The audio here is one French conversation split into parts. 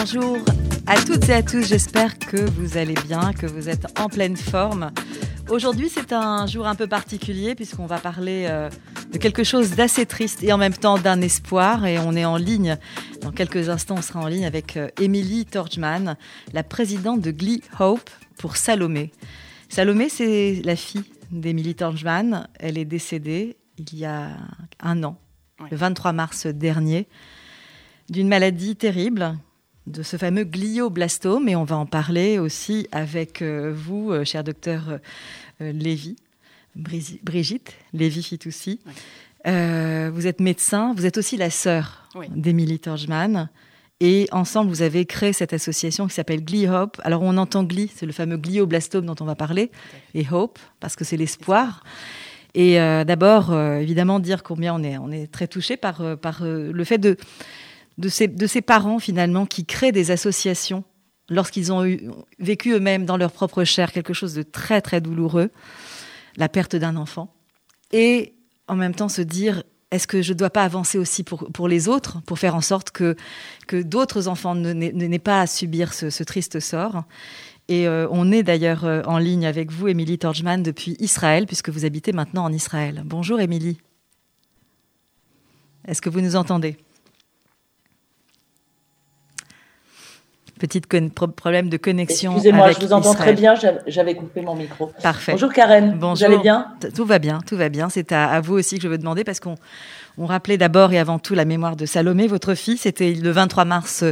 Bonjour à toutes et à tous, j'espère que vous allez bien, que vous êtes en pleine forme. Aujourd'hui, c'est un jour un peu particulier puisqu'on va parler euh, de quelque chose d'assez triste et en même temps d'un espoir. Et on est en ligne, dans quelques instants, on sera en ligne avec euh, Emily Torchman, la présidente de Glee Hope pour Salomé. Salomé, c'est la fille d'Emily Torchman. Elle est décédée il y a un an, le 23 mars dernier, d'une maladie terrible de ce fameux glioblastome et on va en parler aussi avec euh, vous, euh, cher docteur euh, Lévy, Brigitte Lévy Fitoussi. vous êtes médecin, vous êtes aussi la sœur d'Émilie Torjman. Et ensemble, vous avez créé cette association qui s'appelle Glee Hope. Alors, on entend Glee, c'est le fameux glioblastome dont on va parler, et Hope, parce que c'est l'espoir. Et d'abord, évidemment, dire combien on est, on est très touché par, par le fait de, de ces, parents finalement qui créent des associations lorsqu'ils ont vécu eux-mêmes dans leur propre chair quelque chose de très très douloureux, la perte d'un enfant, et en même temps se dire est-ce que je ne dois pas avancer aussi pour, pour les autres, pour faire en sorte que, que d'autres enfants n'aient pas à subir ce, triste sort? Et euh, on est d'ailleurs euh, en ligne avec vous, Émilie Torjman, depuis Israël, puisque vous habitez maintenant en Israël. Bonjour, Émilie. Est-ce que vous nous entendez? Petit problème de connexion. Excusez-moi, je vous entends très bien, j'avais coupé mon micro. Parfait. Bonjour Karen, Bonjour. vous allez bien? Tout va bien, tout va bien. C'est à, vous aussi que je veux demander parce qu'on on rappelait d'abord et avant tout la mémoire de Salomé, votre fille. C'était le 23 mars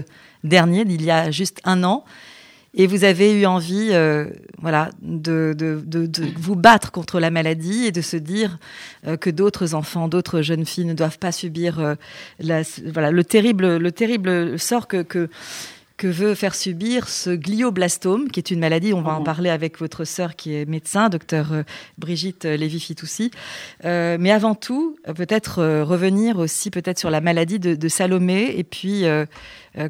dernier, il y a juste un an. Et vous avez eu envie euh, voilà, de, de, de, vous battre contre la maladie et de se dire euh, que d'autres enfants, d'autres jeunes filles ne doivent pas subir euh, la, voilà, le, terrible, le terrible sort que, que que veut faire subir ce glioblastome, qui est une maladie, on va en mhm. parler avec votre sœur qui est médecin, docteur euh, Brigitte Lévy-Fitoussi. Euh, mais avant tout, euh, peut-être revenir aussi peut-être sur la maladie de, Salomé, et puis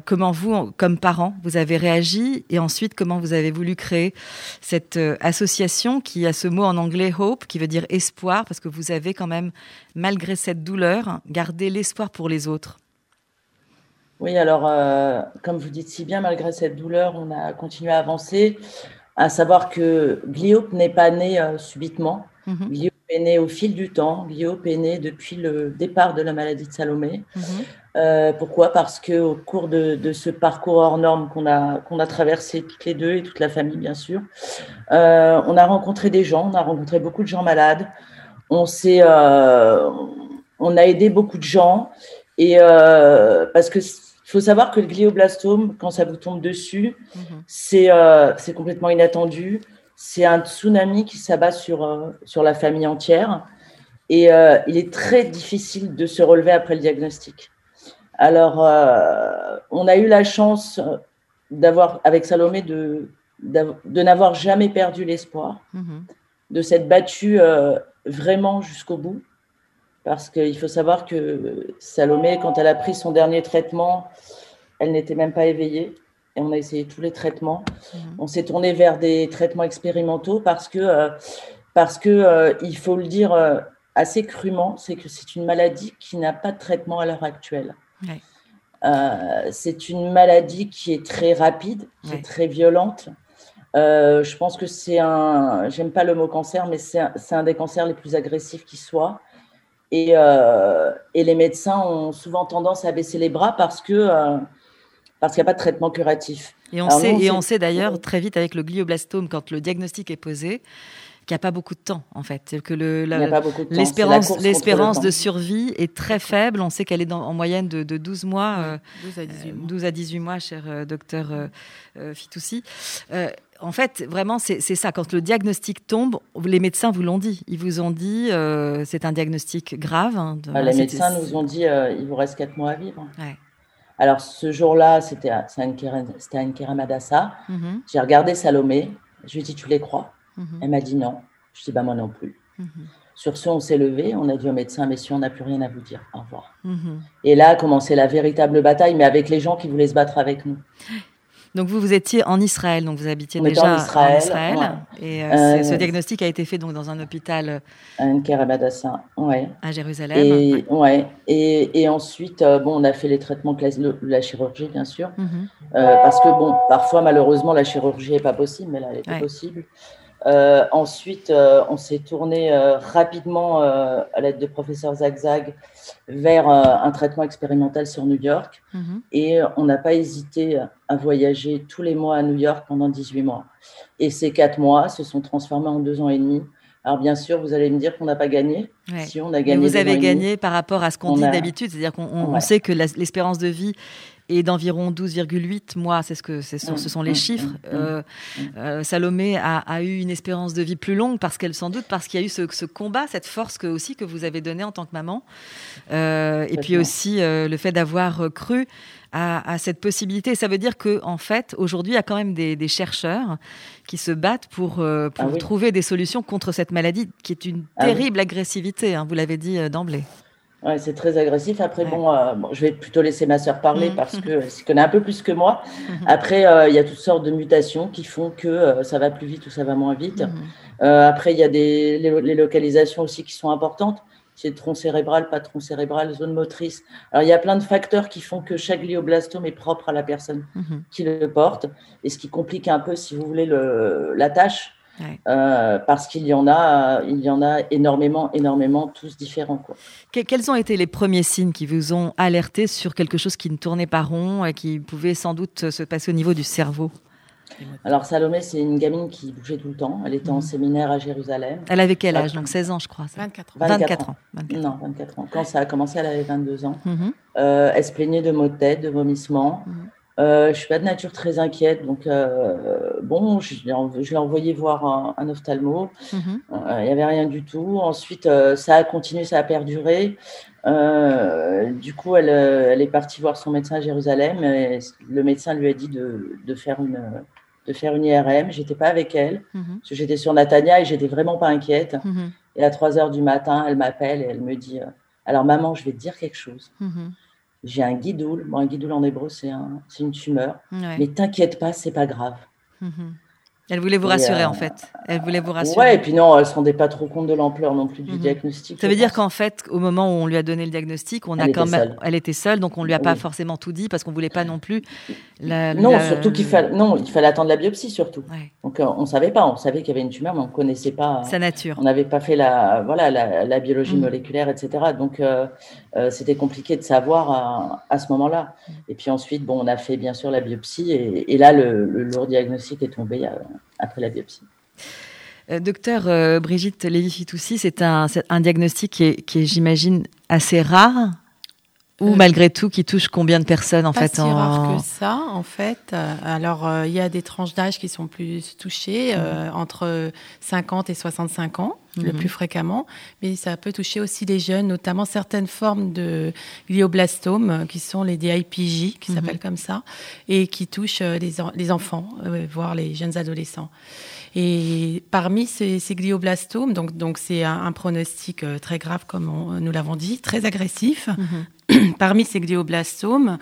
comment vous, comme parent, vous avez réagi, et ensuite comment vous avez voulu créer cette association qui a ce mot en anglais hope, qui veut dire espoir, parce que vous avez quand même, malgré cette douleur, gardé l'espoir pour les autres. Oui, alors, euh, comme vous dites si bien, malgré cette douleur, on a continué à avancer, à savoir que Gliop n'est pas né euh, subitement. Mm est né au fil du temps. Gliop est né depuis le départ de la maladie de Salomé. Mhm. Euh, pourquoi? Parce qu'au cours de, ce parcours hors norme qu'on a, qu'on a traversé toutes les deux et toute la famille, bien sûr, on a rencontré des gens, on a rencontré beaucoup de gens malades. On, s'est, on a aidé beaucoup de gens. Et parce que il faut savoir que le glioblastome, quand ça vous tombe dessus, euh, c'est complètement inattendu. C'est un tsunami qui s'abat sur, euh, sur la famille entière. Et euh, il est très difficile de se relever après le diagnostic. Alors, on a eu la chance d'avoir, avec Salomé, de, de n'avoir jamais perdu l'espoir, mhm. de s'être battu vraiment jusqu'au bout. Parce qu'il faut savoir que Salomé, quand elle a pris son dernier traitement, elle n'était même pas éveillée. Et on a essayé tous les traitements. Mhm. On s'est tourné vers des traitements expérimentaux parce que, euh, parce que euh, il faut le dire euh, assez crûment, c'est que c'est une maladie qui n'a pas de traitement à l'heure actuelle. c'est une maladie qui est très rapide, qui est très violente. je pense que c'est un, j'aime pas le mot cancer, mais c'est un, un, des cancers les plus agressifs qui soit. Et, et, les médecins ont souvent tendance à baisser les bras parce que parce qu'il n'y a pas de traitement curatif. Et on sait, et on sait d'ailleurs très vite avec le glioblastome, quand le diagnostic est posé, qu'il n'y a pas beaucoup de temps en fait, que l'espérance l'espérance de survie est très faible. On sait qu'elle est en moyenne de, 12 mois, 12, à 18 mois. 12 à 18 mois, cher euh, docteur euh, Fitoussi. Euh, en fait, vraiment, c'est ça. Quand le diagnostic tombe, les médecins vous l'ont dit. Ils vous ont dit, c'est un diagnostic grave. Hein, ah, les médecins nous ont dit, il vous reste 4 mois à vivre. Ouais. Alors, ce jour-là, c'était à Anne-Kéramadassa. Mhm. J'ai regardé Salomé. Je lui ai dit, tu les crois? Mhm. Elle m'a dit non. Je lui ai dit, bah, moi non plus. Mhm. Sur ce, on s'est levé, on a dit au médecin, messieurs, on n'a plus rien à vous dire. Au revoir. Et là a commencé la véritable bataille, mais avec les gens qui voulaient se battre avec nous. Donc vous, vous étiez en Israël, donc vous habitiez déjà en Israël. Et ce diagnostic a été fait donc dans un hôpital. ouais. À Jérusalem. Et, ouais. Et, et ensuite, bon, on a fait les traitements classiques, la chirurgie bien sûr, mhm. parce que bon, parfois malheureusement la chirurgie n'est pas possible, mais là elle était possible. Euh, ensuite, euh, on s'est tourné euh, rapidement à l'aide de professeur Zagzag vers un traitement expérimental sur New York. Mhm. Et on n'a pas hésité à voyager tous les mois à New York pendant 18 mois. Et ces quatre mois se sont transformés en deux ans et demi. Alors bien sûr, vous allez me dire qu'on n'a pas gagné. Si on a gagné. Mais vous avez gagné par rapport à ce qu'on dit d'habitude, c'est-à-dire qu'on sait que l'espérance de vie et d'environ 12,8 mois, c'est ce que ce sont, ce sont les chiffres. Mmh, mmh, euh, euh, Salomé a, a, eu une espérance de vie plus longue parce qu'elle sans doute parce qu'il y a eu ce, ce, combat, cette force que aussi que vous avez donnée en tant que maman, euh, et puis aussi le fait d'avoir cru à, à, cette possibilité. Ça veut dire que en fait aujourd'hui il y a quand même des, des chercheurs qui se battent pour, pour ah trouver des solutions contre cette maladie qui est une ah terrible agressivité. Hein, vous l'avez dit d'emblée. Ouais, c'est très agressif. Après, euh, bon, je vais plutôt laisser ma sœur parler mmh. parce qu'elle s'y connaît un peu plus que moi. Mmh. Après, euh, il y a toutes sortes de mutations qui font que euh, ça va plus vite ou ça va moins vite. Mmh. après, il y a des, les, localisations aussi qui sont importantes. C'est tronc cérébral, pas tronc cérébral, zone motrice. Alors, il y a plein de facteurs qui font que chaque glioblastome est propre à la personne qui le porte et ce qui complique un peu, si vous voulez, le, la tâche. Euh, parce qu'il y en a, il y en a énormément, énormément, tous différents. Quoi. quels ont été les premiers signes qui vous ont alerté sur quelque chose qui ne tournait pas rond et qui pouvait sans doute se passer au niveau du cerveau? Alors Salomé, c'est une gamine qui bougeait tout le temps. Elle était en mhm. séminaire à Jérusalem. Elle avait quel âge? Donc 16 ans, je crois. 24 ans. 24, ans. Non, 24 ans. Quand ça a commencé, elle avait 22 ans. Mhm. Euh, elle se plaignait de maux de tête, de vomissements. Mhm. Euh, je suis pas de nature très inquiète, donc euh, bon, je, l'ai envoyé voir un, ophtalmo. Mhm. Euh, il n'y avait rien du tout. Ensuite, ça a continué, ça a perduré. du coup, elle, elle, est partie voir son médecin à Jérusalem. Et le médecin lui a dit de, de faire une de faire une IRM. J'étais pas avec elle, mhm. parce que j'étais sur Natania et j'étais vraiment pas inquiète. Mhm. Et à 3 heures du matin, elle m'appelle et elle me dit Alors, maman, je vais te dire quelque chose j'ai un guidoul. Bon, un guidoul en hébreu, c'est un, une tumeur. Mais t'inquiète pas, c'est pas grave. Mhm. Elle voulait vous rassurer, en fait. Elle voulait vous rassurer. Ouais, et puis non, elle se rendait pas trop compte de l'ampleur non plus du mhm. diagnostic. Ça veut dire qu'en fait, au moment où on lui a donné le diagnostic, on elle a quand même, elle était seule, donc on lui a pas forcément tout dit parce qu'on voulait pas non plus. La, non, surtout qu'il fallait, non, il fallait attendre la biopsie surtout. Donc euh, on savait pas, on savait qu'il y avait une tumeur, mais on connaissait pas sa nature. On n'avait pas fait la, voilà, la, biologie mhm. moléculaire, etc. Donc euh, euh, c'était compliqué de savoir à, à ce moment-là. Et puis ensuite, bon, on a fait bien sûr la biopsie et, et là le, le, lourd diagnostic est tombé après la biopsie. Euh, docteur euh, Brigitte Lévy-Fitoussi, c'est un, diagnostic qui est j'imagine, assez rare ou euh, malgré tout qui touche combien de personnes en pas fait si rare que ça en fait. Alors il y a des tranches d'âge qui sont plus touchées mmh. entre 50 et 65 ans le mmh. plus fréquemment, mais ça peut toucher aussi les jeunes, notamment certaines formes de glioblastomes qui sont les DIPJ qui mmh. s'appellent comme ça et qui touchent les, les enfants voire les jeunes adolescents. Et parmi ces, glioblastomes, donc donc c'est un, pronostic euh, très grave comme nous l'avons dit, très agressif. Mhm. Parmi ces glioblastomes,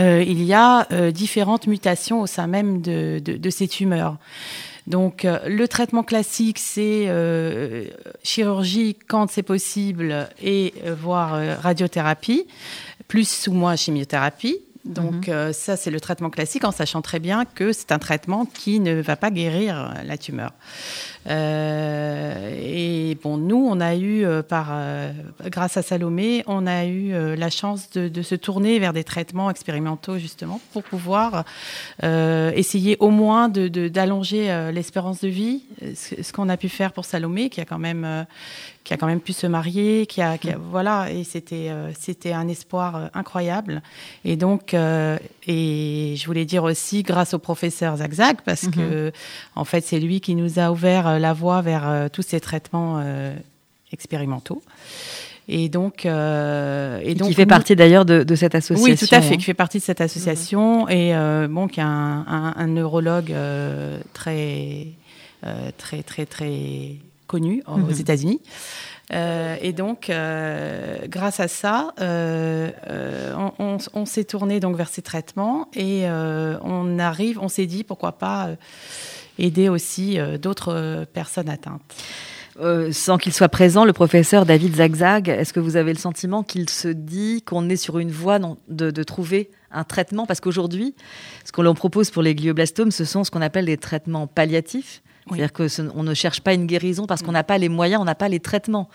euh, il y a euh, différentes mutations au sein même de, de, ces tumeurs. Donc le traitement classique, c'est chirurgie quand c'est possible et voire radiothérapie, plus ou moins chimiothérapie. Donc mhm. euh, ça, c'est le traitement classique en sachant très bien que c'est un traitement qui ne va pas guérir la tumeur. Euh, et bon, nous, on a eu, euh, par, euh, grâce à Salomé, on a eu la chance de, de, se tourner vers des traitements expérimentaux justement pour pouvoir essayer au moins d'allonger de, l'espérance de vie, ce, ce qu'on a pu faire pour Salomé, qui a quand même qui a quand même pu se marier, qui a, qui a voilà, et c'était c'était un espoir incroyable. Et donc, et je voulais dire aussi grâce au professeur Zagzag parce mm-hmm. que en fait c'est lui qui nous a ouvert euh, la voie vers euh, tous ces traitements euh, expérimentaux. Et donc, et donc, qui fait partie d'ailleurs de, cette association. Oui, tout à fait, hein. qui fait partie de cette association et bon, qui a un, neurologue très, très, très, très connu aux mhm. États-Unis. et donc, grâce à ça, on, s'est tourné donc vers ces traitements et on arrive, on s'est dit pourquoi pas aider aussi d'autres personnes atteintes. Euh, sans qu'il soit présent, le professeur David Zagzag, est-ce que vous avez le sentiment qu'il se dit qu'on est sur une voie de trouver un traitement? Parce qu'aujourd'hui, ce qu'on propose pour les glioblastomes, ce sont ce qu'on appelle des traitements palliatifs. C'est-à-dire qu'on ne cherche pas une guérison parce qu'on n'a pas les moyens, on n'a pas les traitements,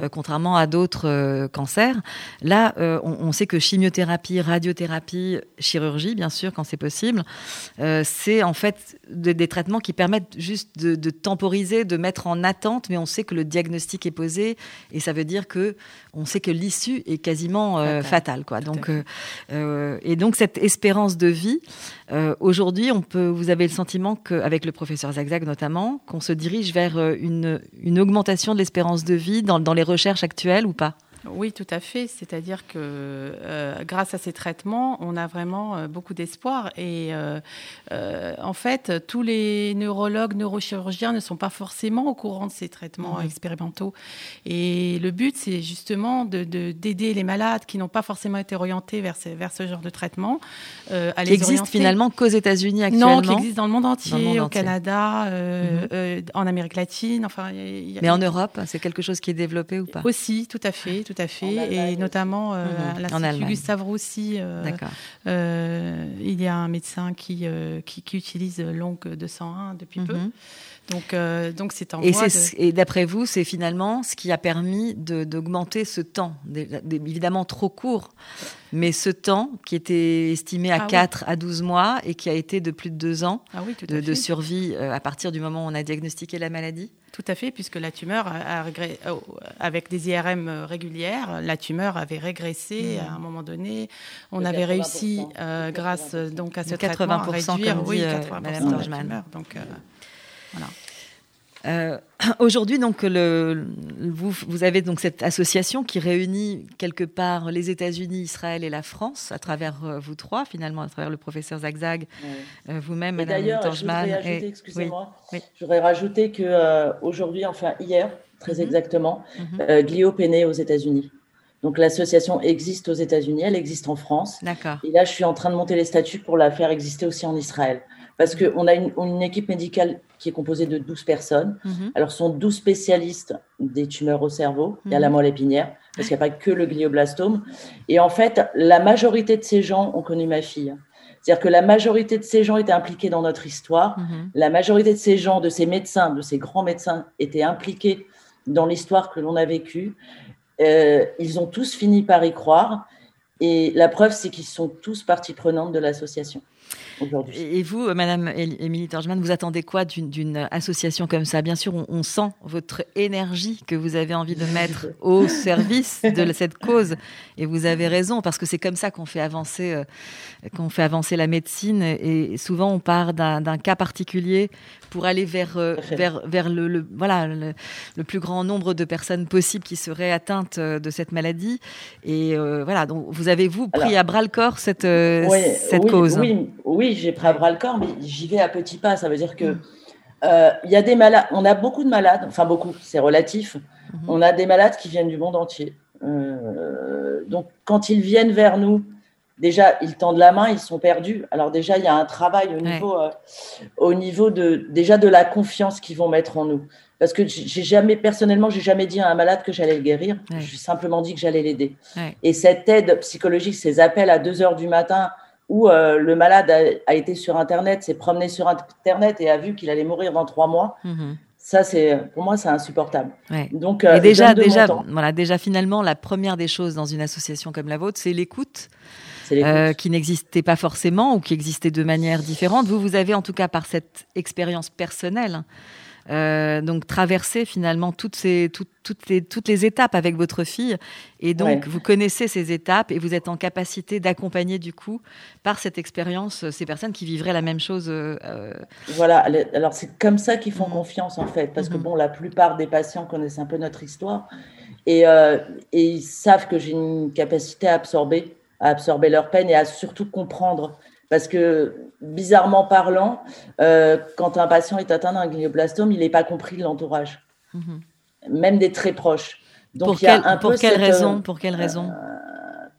euh, contrairement à d'autres euh, cancers. Là, euh, on, sait que chimiothérapie, radiothérapie, chirurgie, bien sûr, quand c'est possible, c'est en fait des traitements qui permettent juste de, temporiser, de mettre en attente, mais on sait que le diagnostic est posé et ça veut dire que on sait que l'issue est quasiment fatale, quoi. Donc, et donc cette espérance de vie, aujourd'hui, on peut, vous avez le sentiment qu'avec le professeur Zagzag notamment qu'on se dirige vers euh, une, augmentation de l'espérance de vie dans les recherches actuelles ou pas? Oui, tout à fait. C'est-à-dire que euh, grâce à ces traitements, on a vraiment euh, beaucoup d'espoir. Et euh, en fait, tous les neurologues, neurochirurgiens ne sont pas forcément au courant de ces traitements expérimentaux. Et le but, c'est justement d'aider de, les malades qui n'ont pas forcément été orientés vers ce, vers ce genre de traitement à qui existe finalement qu'aux États-Unis actuellement. Non, qui existe dans le monde entier, au Canada, mmh. en Amérique latine. Enfin, Mais en Europe, c'est quelque chose qui est développé ou pas? Aussi, tout à fait, tout à fait, et notamment euh, mhm. l'Institut Gustave Roussy. Euh, euh, il y a un médecin qui, qui, utilise Longue 201 depuis peu. Donc, donc c'est en et, et d'après vous, c'est finalement ce qui a permis d'augmenter ce temps, évidemment trop court, mais ce temps qui était estimé à 4 ah à 12 mois et qui a été de plus de 2 ans ah de, de, survie à partir du moment où on a diagnostiqué la maladie. Tout à fait, puisque la tumeur, a, euh, avec des IRM régulières, la tumeur avait régressé mmh. à un moment donné. On avait réussi, euh, grâce donc à ce 80% traitement, à réduire, oui, 80% euh, de la tumeur. Voilà. Euh, aujourd'hui, donc, le, vous, vous, avez donc cette association qui réunit quelque part les États-Unis, Israël et la France à travers euh, vous trois, finalement, à travers le professeur Zagzag, euh, vous-même, Madame. D'ailleurs, excusez-moi, j'aurais rajouté que aujourd'hui, enfin hier, très mhm. exactement, mm Gliop est né aux États-Unis. Donc l'association existe aux États-Unis, elle existe en France. D'accord. Et là, je suis en train de monter les statuts pour la faire exister aussi en Israël. Parce qu'on a une, équipe médicale qui est composée de 12 personnes. Mhm. Alors, ce sont 12 spécialistes des tumeurs au cerveau. Y a la mhm. moelle épinière, parce qu'il n'y a pas que le glioblastome. Et en fait, la majorité de ces gens ont connu ma fille. C'est-à-dire que la majorité de ces gens étaient impliqués dans notre histoire. Mhm. La majorité de ces gens, de ces médecins, de ces grands médecins, étaient impliqués dans l'histoire que l'on a vécue. Euh, ils ont tous fini par y croire. Et la preuve, c'est qu'ils sont tous partie prenante de l'association. Et vous, Madame Émilie Torgeman, vous attendez quoi d'une association comme ça? Bien sûr, on, sent votre énergie que vous avez envie de mettre au service de cette cause. Et vous avez raison, parce que c'est comme ça qu'on fait avancer, euh, qu'on fait avancer la médecine. Et souvent, on part d'un cas particulier pour aller vers, euh, vers, vers le, voilà, le, plus grand nombre de personnes possibles qui seraient atteintes euh, de cette maladie. Et voilà, donc vous avez, vous, pris à bras le corps cette, cette cause? Oui, oui j'ai pris à bras le corps, mais j'y vais à petits pas. Ça veut dire que euh, il y a des malades, on a beaucoup de malades, enfin beaucoup, c'est relatif. Mhm. On a des malades qui viennent du monde entier. Euh, donc, quand ils viennent vers nous, déjà, ils tendent la main, ils sont perdus. Alors déjà, il y a un travail au niveau, euh, au niveau de déjà de la confiance qu'ils vont mettre en nous. Parce que j'ai jamais, personnellement, j'ai jamais dit à un malade que j'allais le guérir. J'ai simplement dit que j'allais l'aider. Et cette aide psychologique, ces appels à 2 heures du matin, où euh, le malade a, été sur Internet, s'est promené sur Internet et a vu qu'il allait mourir dans trois mois. Mhm. Ça, c'est pour moi, c'est insupportable. Donc, euh, déjà, déjà, voilà, déjà, finalement, la première des choses dans une association comme la vôtre, c'est l'écoute. Euh, qui n'existait pas forcément ou qui existait de manière différente. Vous, vous avez en tout cas par cette expérience personnelle, euh, donc traverser finalement toutes, ces, toutes, les, toutes les étapes avec votre fille. Et donc, vous connaissez ces étapes et vous êtes en capacité d'accompagner du coup, par cette expérience, ces personnes qui vivraient la même chose. Euh, voilà, alors c'est comme ça qu'ils font mm. confiance en fait, parce que mm-hmm. bon, la plupart des patients connaissent un peu notre histoire et, euh, et ils savent que j'ai une capacité à absorber, à absorber leur peine et à surtout comprendre parce que, bizarrement parlant, euh, quand un patient est atteint d'un glioblastome, il n'est pas compris de l'entourage, mhm. même des très proches. Donc, pour, quelle, pour quelle raison Pour quelle raison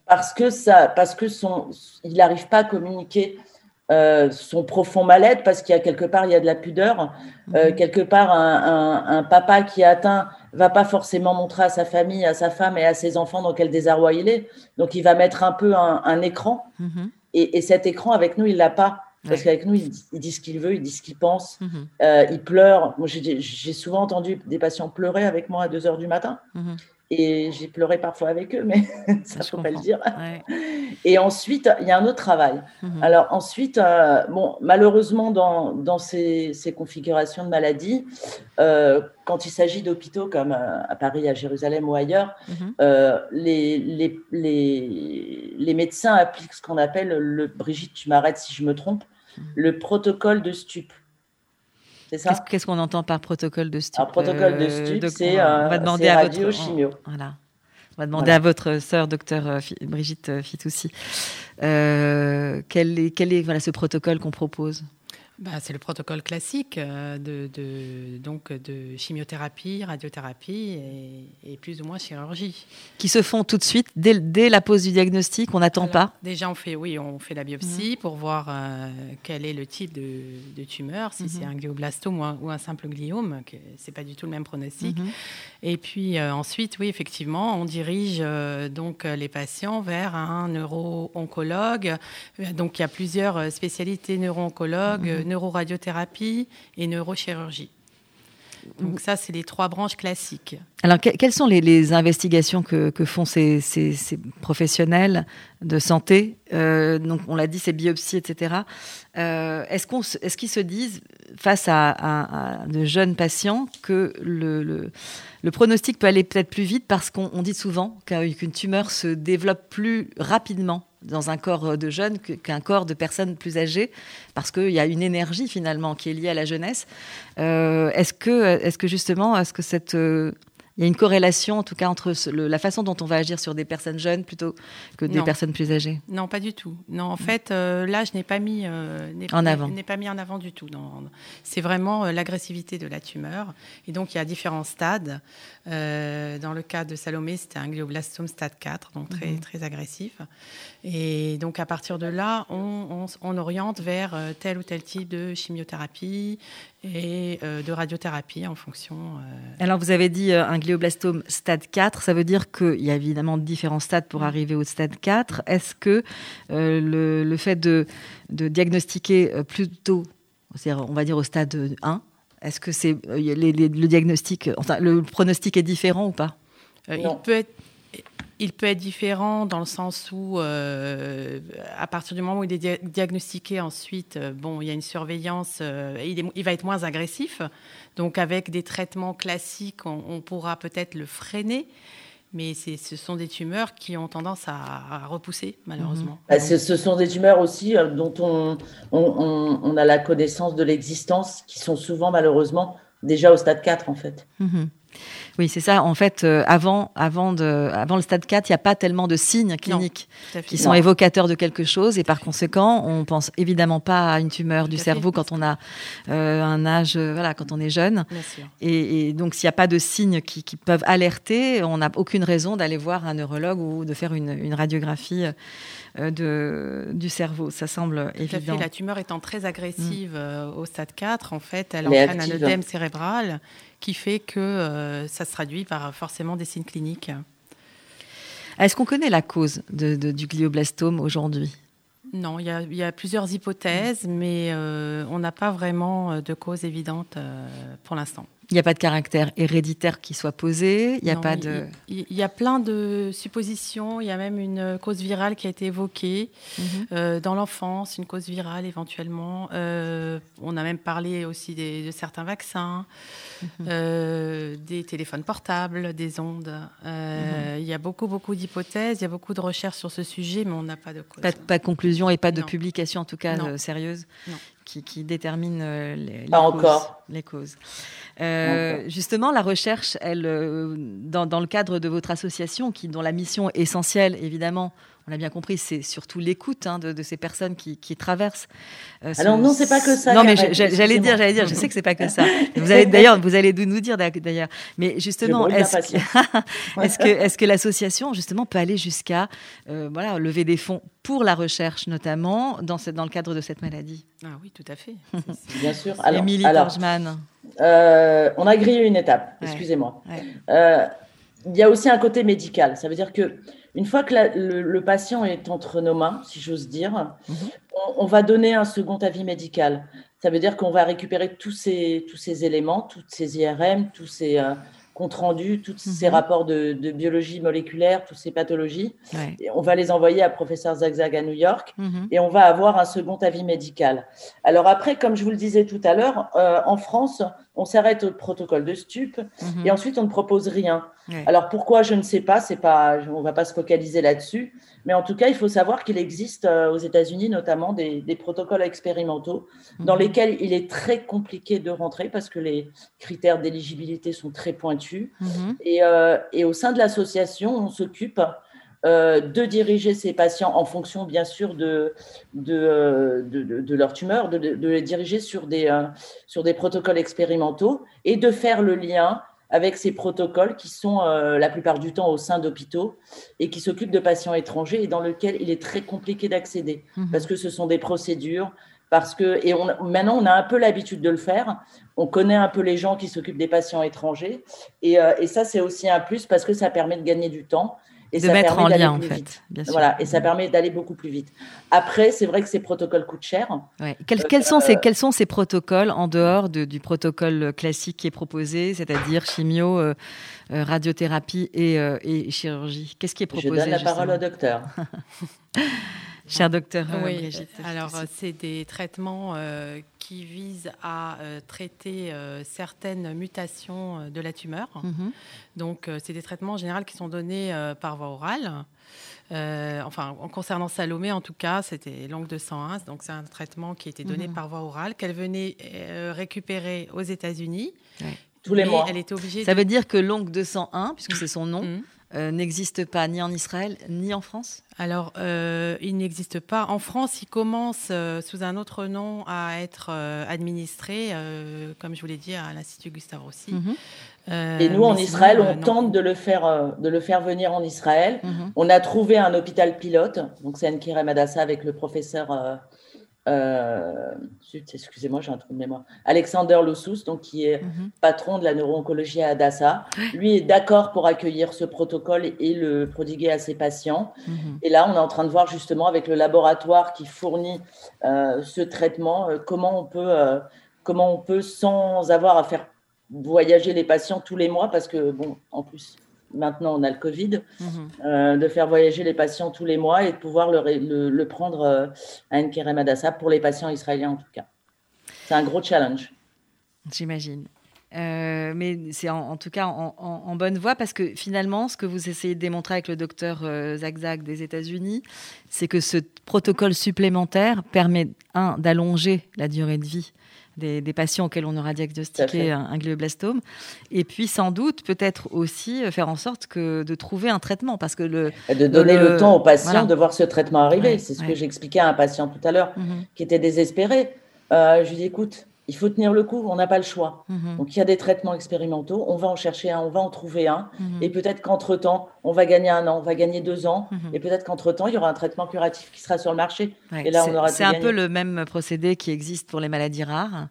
Parce que ça, parce que son, il n'arrive pas à communiquer euh, son profond mal-être parce qu'il y a quelque part il y a de la pudeur euh, mhm. quelque part un, papa qui est atteint va pas forcément montrer à sa famille à sa femme et à ses enfants dans quel désarroi il est donc il va mettre un peu un, écran mhm. Et, cet écran avec nous il l'a pas. Parce qu'avec nous il, dit ce qu'il veut il dit ce qu'il pense mhm. euh, il pleure moi j'ai souvent entendu des patients pleurer avec moi à 2 heures du matin et j'ai pleuré parfois avec eux, mais ça ne faut pas le dire. Et ensuite, il y a un autre travail. Mhm. Alors ensuite, euh, bon, malheureusement, dans, dans ces, ces, configurations de maladies, euh, quand il s'agit d'hôpitaux comme euh, à Paris, à Jérusalem ou ailleurs, mhm. les, les, les, les, médecins appliquent ce qu'on appelle le, Brigitte, tu m'arrêtes si je me trompe, mhm. le protocole de stup. Qu'est-ce qu'on entend par protocole de stup Un protocole de euh, stup, c'est on va demander à votre chimio. Voilà. On va demander à votre sœur, docteur euh, Brigitte Fitoussi, euh, quel est, quel est voilà, ce protocole qu'on propose? Bah, c'est le protocole classique euh, de, donc de chimiothérapie, radiothérapie et, plus ou moins chirurgie. Qui se font tout de suite dès, dès la pose du diagnostic, on n'attend pas Déjà, on fait, oui, on fait la biopsie mhm. pour voir euh, quel est le type de, tumeur, si c'est mhm. un glioblastome ou un, simple gliome, ce n'est pas du tout le même pronostic. Mhm. Et puis euh, ensuite, oui, effectivement, on dirige donc les patients vers un neuro-oncologue. Donc il y a plusieurs spécialités neuro-oncologues neuroradiothérapie et neurochirurgie. Donc ça, c'est les trois branches classiques. Alors, quelles sont les, investigations que, font ces, professionnels de santé? Euh, Donc, on l'a dit, c'est biopsies, etc. Euh, est-ce, qu'on, est-ce qu'ils se disent, face à, de jeunes patients, que le, pronostic peut aller peut-être plus vite parce qu'on dit souvent qu'une tumeur se développe plus rapidement dans un corps de jeunes qu'un corps de personnes plus âgées, parce qu'il y a une énergie finalement qui est liée à la jeunesse. Euh, est-ce que, est que justement, est-ce que cette euh, il y a une corrélation, en tout cas, entre la façon dont on va agir sur des personnes jeunes plutôt que des personnes plus âgées Non, pas du tout. Non, en fait, euh, là, je n'ai pas mis en avant. N'ai pas mis en avant du tout. C'est vraiment l'agressivité de la tumeur. Et donc, il y a différents stades. dans le cas de Salomé, c'était un glioblastome stade 4, donc très, mhm. très agressif. Et donc à partir de là, on, oriente vers euh, tel ou tel type de chimiothérapie et euh, de radiothérapie en fonction. Euh, Alors vous avez dit un glioblastome stade 4, ça veut dire qu'il y a évidemment différents stades pour mm. arriver au stade 4. Est-ce que le, fait de, diagnostiquer plus tôt, on va dire au stade 1, est-ce que c'est le diagnostic, enfin le pronostic est différent ou pas? Il peut être il peut être différent dans le sens où, euh, à partir du moment où il est diagnostiqué, ensuite, euh, bon, il y a une surveillance, euh, il, va être moins agressif. Donc, avec des traitements classiques, on, pourra peut-être le freiner. Mais ce sont des tumeurs qui ont tendance à, repousser, malheureusement. Bah, ce sont des tumeurs aussi dont on, on, a la connaissance de l'existence, qui sont souvent, malheureusement, déjà au stade 4, en fait. Mhm. Oui, c'est ça. En fait, euh, avant, avant, de, avant le stade 4, il n'y a pas tellement de signes cliniques qui sont évocateurs de quelque chose. Et par conséquent, on pense évidemment pas à une tumeur du cerveau quand on a euh, un âge, euh, voilà, quand on est jeune. Et, donc, s'il n'y a pas de signes qui, peuvent alerter, on n'a aucune raison d'aller voir un neurologue ou de faire une, radiographie. De, du cerveau. Ça semble évident. La tumeur étant très agressive mm. au stade 4, en fait, elle entraîne un œdème cérébral qui fait que euh, ça se traduit par forcément des signes cliniques. Est-ce qu'on connaît la cause de, du glioblastome aujourd'hui? Non, il y, a, plusieurs hypothèses, mais euh, on n'a pas vraiment euh, de cause évidente pour l'instant. Il n'y a pas de caractère héréditaire qui soit posé. Il y a pas de. Il, y a plein de suppositions. Il y a même une cause virale qui a été évoquée mhm. euh, dans l'enfance, une cause virale éventuellement. Euh, on a même parlé aussi de certains vaccins, mhm. euh, des téléphones portables, des ondes. Mhm. Il y a beaucoup, beaucoup d'hypothèses. Il y a beaucoup de recherches sur ce sujet, mais on n'a pas de cause. Pas, de conclusion et pas de publication en tout cas sérieuse qui, qui, détermine les, pas encore. les causes. Euh, justement, la recherche, elle, euh, dans, le cadre de votre association, qui, dont la mission essentielle, évidemment, on a bien compris, c'est surtout l'écoute hein, de, ces personnes qui, traversent. Euh, Alors non, c'est pas que ça. Non, mais j'allais dire, j'allais dire, je sais que c'est pas que ça. Vous allez d'ailleurs, vous allez nous dire d'ailleurs. Mais justement, est-ce que, est-ce que, l'association justement peut aller jusqu'à euh, voilà lever des fonds pour la recherche notamment dans, dans le cadre de cette maladie? Ah oui, tout à fait. bien sûr. Alors, Émilie alors euh, on a grillé une étape. Excusez-moi. il y a aussi un côté médical. Ça veut dire que une fois que le, patient est entre nos mains, si j'ose dire, mhm. on, va donner un second avis médical. Ça veut dire qu'on va récupérer tous ces, tous ces éléments, toutes ces IRM, tous ces euh, comptes rendus, tous ces mhm. rapports de, biologie moléculaire, toutes ces pathologies. Et on va les envoyer à professeur Zagzag à New York mhm. et on va avoir un second avis médical. Alors après, comme je vous le disais tout à l'heure, euh, en France, on s'arrête au protocole de stup et ensuite on ne propose rien. Alors pourquoi je ne sais pas, c'est pas, on va pas se focaliser là-dessus, mais en tout cas il faut savoir qu'il existe euh, aux États-Unis notamment des, protocoles expérimentaux dans mhm. lesquels il est très compliqué de rentrer parce que les critères d'éligibilité sont très pointus. Mhm. Euh, et, au sein de l'association, on s'occupe euh, de diriger ces patients en fonction, bien sûr, de, de, de, leur tumeur, de, les diriger sur des, sur des protocoles expérimentaux et de faire le lien avec ces protocoles qui sont euh, la plupart du temps au sein d'hôpitaux et qui s'occupent de patients étrangers et dans lesquels il est très compliqué d'accéder mhm. parce que ce sont des procédures. Parce que, et on, maintenant, on a un peu l'habitude de le faire. On connaît un peu les gens qui s'occupent des patients étrangers. Et, euh, et ça, c'est aussi un plus parce que ça permet de gagner du temps et de mettre en lien, en fait. Voilà, et ça permet d'aller beaucoup plus vite. Après, c'est vrai que ces protocoles coûtent cher. quels, sont ces, euh, quels sont ces protocoles en dehors du protocole classique qui est proposé, c'est-à-dire chimio, euh, euh, radiothérapie et, chirurgie? Qu'est-ce qui est proposé Je donne la parole au docteur. Cher docteur oui, Alors, c'est des traitements qui visent à traiter certaines mutations de la tumeur. Mhm. Donc, c'est des traitements en général qui sont donnés par voie orale. enfin, en concernant Salomé, en tout cas, c'était langue de 101. Donc, c'est un traitement qui était donné mhm. par voie orale, qu'elle venait récupérer aux États-Unis. Tous les mois. Elle était obligée Ça veut dire que langue 201, puisque c'est son nom, mhm. Euh, n'existe pas ni en Israël ni en France? Alors, euh, il n'existe pas. En France, il commence euh, sous un autre nom à être administré, comme je vous l'ai dit, à l'Institut Gustave Rossi. Mhm. Et nous, en Israël, on tente de le, faire, de le faire venir en Israël. Mhm. On a trouvé un hôpital pilote, donc c'est Ankirem Madassa avec le professeur euh, excusez-moi, j'ai un trou de mémoire. Alexander Loussous, donc qui est mhm. patron de la neuro-oncologie à Adassa, lui est d'accord pour accueillir ce protocole et le prodiguer à ses patients. Mhm. Et là, on est en train de voir justement avec le laboratoire qui fournit euh, ce traitement, euh, comment on peut, comment on peut sans avoir à faire voyager les patients tous les mois, parce que bon, en plus maintenant on a le Covid, mhm. euh, de faire voyager les patients tous les mois et de pouvoir le, le, prendre euh, à Nkerem Adassa pour les patients israéliens en tout cas. C'est un gros challenge. J'imagine. Euh, mais c'est en, tout cas en, bonne voie parce que finalement, ce que vous essayez de démontrer avec le docteur Zagzag des États-Unis, c'est que ce protocole supplémentaire permet, un, d'allonger la durée de vie des, patients auxquels on aura diagnostiqué un, glioblastome. Et puis sans doute peut-être aussi euh, faire en sorte que de trouver un traitement parce que le de donner le, temps au patient de voir ce traitement arriver. c'est ce que j'expliquais à un patient tout à l'heure mhm. qui était désespéré. Euh, je lui dis écoute, il faut tenir le coup, on n'a pas le choix. Mhm. Donc il y a des traitements expérimentaux, on va en chercher un, on va en trouver un, mhm. et peut-être qu'entre-temps, on va gagner un an, on va gagner deux ans, mhm. et peut-être qu'entre-temps, il y aura un traitement curatif qui sera sur le marché. et là, on aura C'est un peu le même procédé qui existe pour les maladies rares.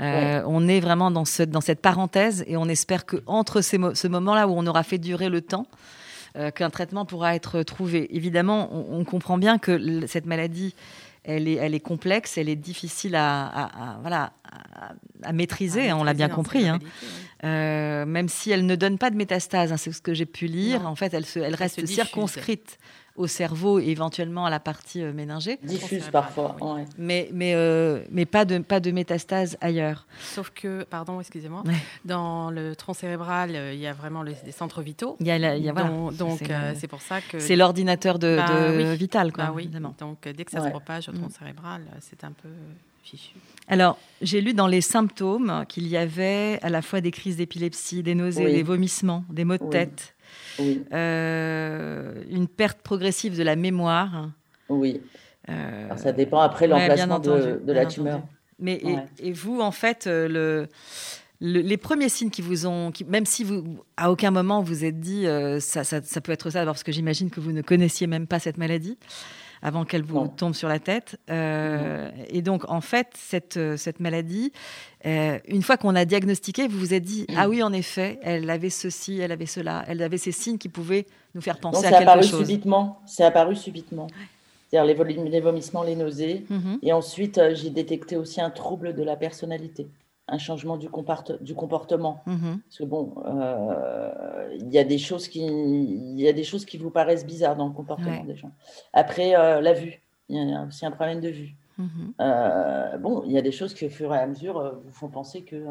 Euh, on est vraiment dans, ce, dans cette parenthèse, et on espère qu'entre ce moment-là où on aura fait durer le temps, euh, qu'un traitement pourra être trouvé. Évidemment, on, on comprend bien que cette maladie elle est, elle est complexe, elle est difficile à, voilà, à, maîtriser, on l'a bien compris. Hein. Euh, même si elle ne donne pas de métastase, hein, c'est ce que j'ai pu lire. En fait, elle, se, elle reste circonscrite au cerveau et éventuellement à la partie euh, méningée. Diffuse parfois, mais, mais, euh, mais pas, de, pas de métastase ailleurs. Sauf que, pardon, excusez-moi, dans le tronc cérébral, euh, il y a vraiment les, des centres vitaux. Il y a, il y a donc c'est pour ça que... C'est l'ordinateur de, bah vital, quoi. Bah oui. Donc dès que ça se propage au tronc mm. cérébral, c'est un peu... Fichu. Alors, j'ai lu dans les symptômes qu'il y avait à la fois des crises d'épilepsie, des nausées, des vomissements, des maux de tête. Une perte progressive de la mémoire. Oui. ça dépend après l'emplacement de, la tumeur. Mais et, vous, en fait, le, les premiers signes qui vous ont, même si vous, à aucun moment vous êtes dit, ça, ça, ça, peut être ça, parce que j'imagine que vous ne connaissiez même pas cette maladie avant qu'elle vous tombe sur la tête. Euh, et donc, en fait, cette, euh, cette maladie, euh, une fois qu'on a diagnostiqué, vous vous êtes dit Ah oui, en effet, elle avait ceci, elle avait cela, elle avait ces signes qui pouvaient nous faire penser à quelque apparu chose. Subitement. C'est apparu subitement. C'est-à-dire les, les, vomissements, les nausées. Mm-hmm. Et ensuite, j'ai détecté aussi un trouble de la personnalité un changement du, du comportement. Mhm. Parce que bon, euh, il y a des choses qui, y a des choses qui vous paraissent bizarres dans le comportement des gens. Après, euh, la vue, il y a aussi un problème de vue. Mhm. Euh, bon, il y a des choses qui, au fur et à mesure, vous font penser que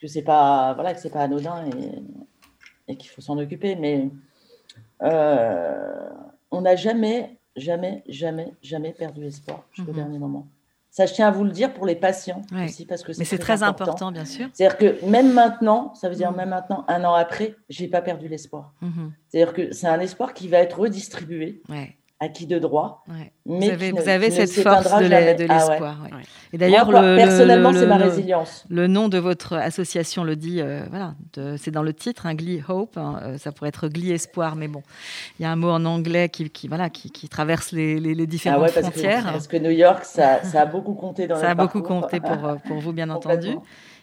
que c'est pas, voilà, que pas anodin et, et qu'il faut s'en occuper. Mais on n'a jamais, jamais, jamais, jamais perdu espoir jusqu'au mhm. dernier moment. Ça, je tiens à vous le dire pour les patients aussi, parce que c'est très, très important. bien sûr. C'est-à-dire que même maintenant, ça veut dire mm. même maintenant, un an après, j'ai pas perdu l'espoir. Mm-hmm. C'est-à-dire que c'est un espoir qui va être redistribué. Ouais acquis de droit. Mais vous avez, cette force de ah l'espoir. Et d'ailleurs, personnellement, c'est ma résilience. Le nom de votre association le dit, euh, voilà, c'est dans le titre, hein, Glee Hope. Hein, euh, ça pourrait être Glee Espoir, mais bon, il y a un mot en anglais qui, qui voilà, qui, traverse les, les, différentes ah frontières. parce que New York, ça, ça a beaucoup compté dans Ça a beaucoup compté pour, euh, pour vous, bien entendu.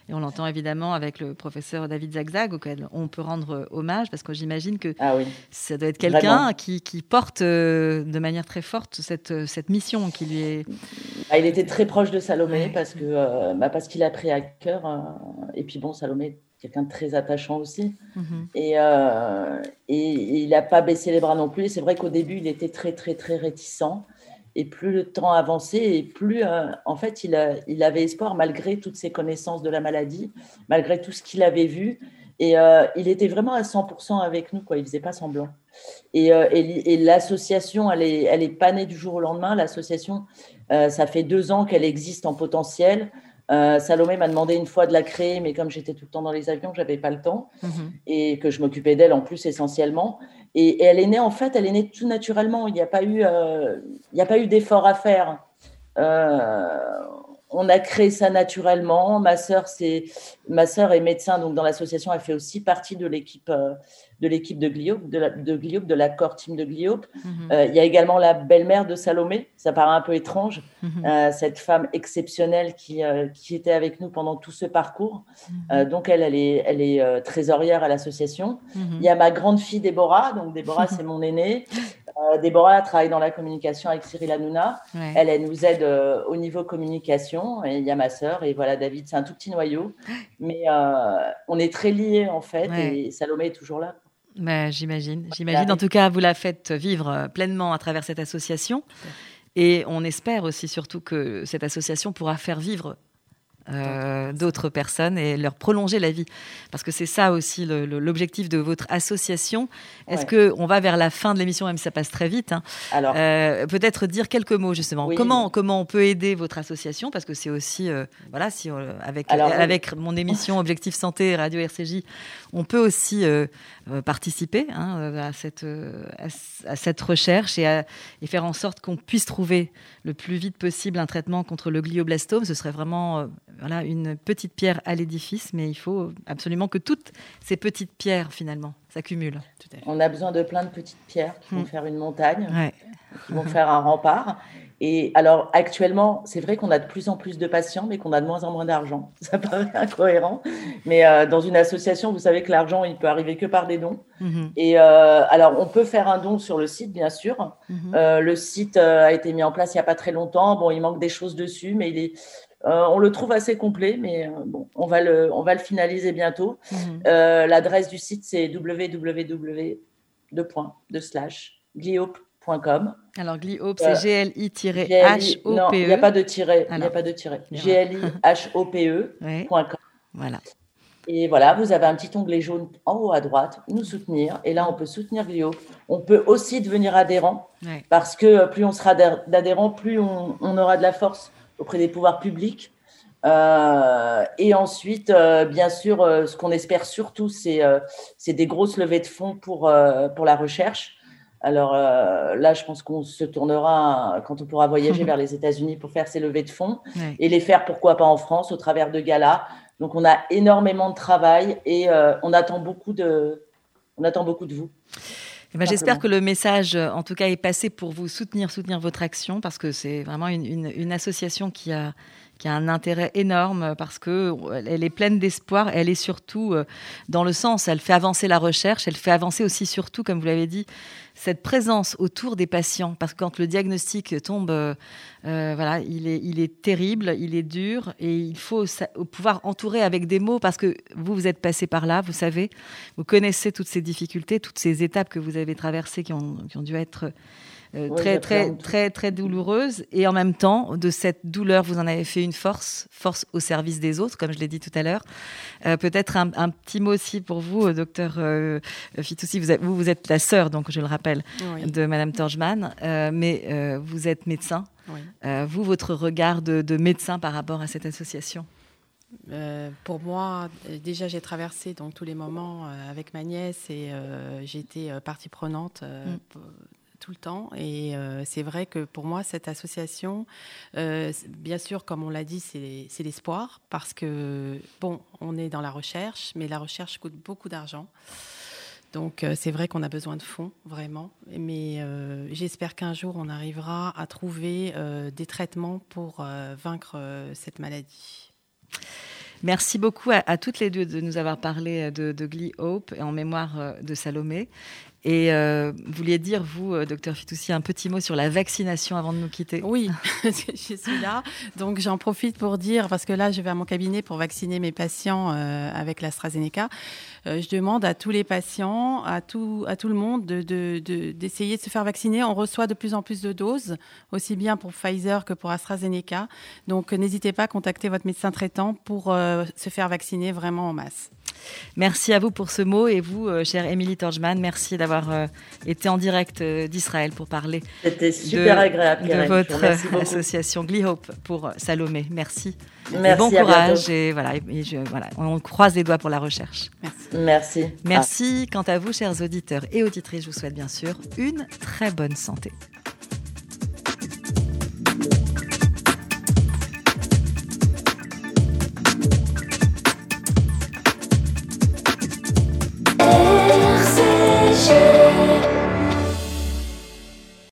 Et on l'entend évidemment avec le professeur David Zagzag, auquel on peut rendre hommage, parce que j'imagine que ah ça doit être quelqu'un qui, qui, porte euh, de manière très forte cette, cette mission qui lui est. Bah, il était très proche de Salomé parce que euh, bah, parce qu'il a pris à cœur. Euh, et puis bon, Salomé quelqu'un de très attachant aussi. Mhm. Et, et, il n'a pas baissé les bras non plus. C'est vrai qu'au début, il était très, très, très réticent. Et plus le temps avançait, et plus, euh, en fait, il, avait espoir malgré toutes ses connaissances de la maladie, malgré tout ce qu'il avait vu. Et euh, il était vraiment à 100% avec nous. Il faisait pas semblant. Et, euh, et, l'association, elle est, elle est pas née du jour au lendemain. L'association, ça fait deux ans qu'elle existe en potentiel. Salomé m'a demandé une fois de la créer, mais comme j'étais tout le temps dans les avions, j'avais pas le temps mmh et que je m'occupais d'elle en plus essentiellement. Et, elle est née, en fait, elle est née tout naturellement. Il n'y a pas eu, euh, il a pas eu d'effort à faire. Euh, on a créé ça naturellement. Ma sœur, c'est ma sœur est médecin, donc dans l'association, elle fait aussi partie de l'équipe euh, de l'équipe de Gliop, de, la, de de l'accord team de Gliop. Mhm. Euh, il y a également la belle-mère de Salomé. Ça paraît un peu étrange, mhm. euh, cette femme exceptionnelle qui qui était avec nous pendant tout ce parcours. Mhm. donc elle, elle est elle est trésorière à l'association. Il y a ma grande fille Déborah. Donc Déborah, c'est mon aînée. Euh, Déborah travaille dans la communication avec Cyril Hanouna. Elle, elle nous aide euh, au niveau communication. Et il y a ma sœur. Et voilà, David, c'est un tout petit noyau. Mais euh, on est très liés, en fait. Et Salomé est toujours là. Bah, j'imagine. J'imagine. En tout cas, vous la faites vivre pleinement à travers cette association. Et on espère aussi surtout que cette association pourra faire vivre euh, d'autres personnes et leur prolonger la vie. Parce que c'est ça aussi l'objectif de votre association. Est-ce que on va vers la fin de l'émission, même si ça passe très vite hein, Alors, euh, peut-être dire quelques mots justement. Comment comment on peut aider votre association? Parce que c'est aussi euh, voilà si avec avec mon émission Objectif Santé Radio RCJ, on peut aussi participer hein, à cette à, cette recherche et, et faire en sorte qu'on puisse trouver le plus vite possible un traitement contre le glioblastome. Ce serait vraiment voilà, une petite pierre à l'édifice, mais il faut absolument que toutes ces petites pierres, finalement, s'accumulent. On a besoin de plein de petites pierres qui vont hmm. faire une montagne, qui vont faire un rempart. Et alors, actuellement, c'est vrai qu'on a de plus en plus de patients, mais qu'on a de moins en moins d'argent. Ça paraît incohérent. Mais euh, dans une association, vous savez que l'argent, il peut arriver que par des dons. Mhm. Et euh, alors, on peut faire un don sur le site, bien sûr. Mhm. Euh, le site a été mis en place il n'y a pas très longtemps. Bon, il manque des choses dessus, mais il est, euh, on le trouve assez complet, mais euh, bon, on va le, on va le finaliser bientôt. Mhm. Euh, l'adresse du site, c'est www.gliop.com. Alors, Gliop, c'est G-L-I-H-O-P-E. Non, il n'y a pas de tiret. Il n'y a pas de tiret. G-L-I-H-O-P-E.com. Voilà. Et voilà, vous avez un petit onglet jaune en haut à droite, nous soutenir. Et là, on peut soutenir Gliop. On peut aussi devenir adhérent, parce que plus on sera d'adhérents, plus on, aura de la force auprès des pouvoirs publics et ensuite, bien sûr, ce qu'on espère surtout, c'est des grosses levées de fonds pour, pour la recherche. Alors là, je pense qu'on se tournera quand on pourra voyager vers les États-Unis pour faire ces levées de fonds et les faire, pourquoi pas en France, au travers de galas. Donc, on a énormément de travail et on attend beaucoup de, on attend beaucoup de vous. Eh ben, j'espère que le message, en tout cas, est passé pour vous soutenir, soutenir votre action, parce que c'est vraiment une, association qui a, qui a un intérêt énorme parce que elle est pleine d'espoir. Elle est surtout euh, dans le sens, elle fait avancer la recherche, elle fait avancer aussi surtout, comme vous l'avez dit, cette présence autour des patients, parce que quand le diagnostic tombe, euh, euh, voilà, il est, il est terrible, il est dur, et il faut pouvoir entourer avec des mots, parce que vous, vous êtes passé par là, vous savez, vous connaissez toutes ces difficultés, toutes ces étapes que vous avez traversées qui ont, qui ont dû être euh, très, très, très, très douloureuse. Et en même temps, de cette douleur, vous en avez fait une force, force au service des autres, comme je l'ai dit tout à l'heure. Euh, peut-être un, petit mot aussi pour vous, euh, docteur Fitoussi. Vous, vous, vous, êtes la sœur, donc je le rappelle, de Madame Torjman, mais vous êtes médecin. vous, votre regard de, de, médecin par rapport à cette association pour moi, déjà j'ai traversé donc tous les moments avec ma nièce et j'ai été partie prenante mm tout le temps. Et euh, c'est vrai que pour moi, cette association, euh, bien sûr, comme on l'a dit, c'est l'espoir, parce que, bon, on est dans la recherche, mais la recherche coûte beaucoup d'argent. Donc euh, c'est vrai qu'on a besoin de fonds, vraiment. Mais j'espère qu'un jour, on arrivera à trouver des traitements pour vaincre cette maladie. Merci beaucoup à, toutes les deux de nous avoir parlé de, Glee Hope en mémoire de Salomé. Et euh, vous vouliez dire, vous, euh, docteur Fitoussi, un petit mot sur la vaccination avant de nous quitter Oui, je suis là. Donc j'en profite pour dire, parce que là, je vais à mon cabinet pour vacciner mes patients euh, avec l'AstraZeneca. je demande à tous les patients, à tout, à tout le monde, d'essayer de, de, de, se faire vacciner. On reçoit de plus en plus de doses, aussi bien pour Pfizer que pour AstraZeneca. Donc n'hésitez pas à contacter votre médecin traitant pour se faire vacciner vraiment en masse. Merci à vous pour ce mot et vous, euh, chère Émilie Torjman, merci d'avoir euh, été en direct euh, d'Israël pour parler super de, agréable, de votre association Hope pour Salomé. Merci. merci bon courage et voilà, voilà, on croise les doigts pour la recherche. Merci. Merci. Merci. Quant à vous, chers auditeurs et auditrices, je vous souhaite bien sûr une très bonne santé. should.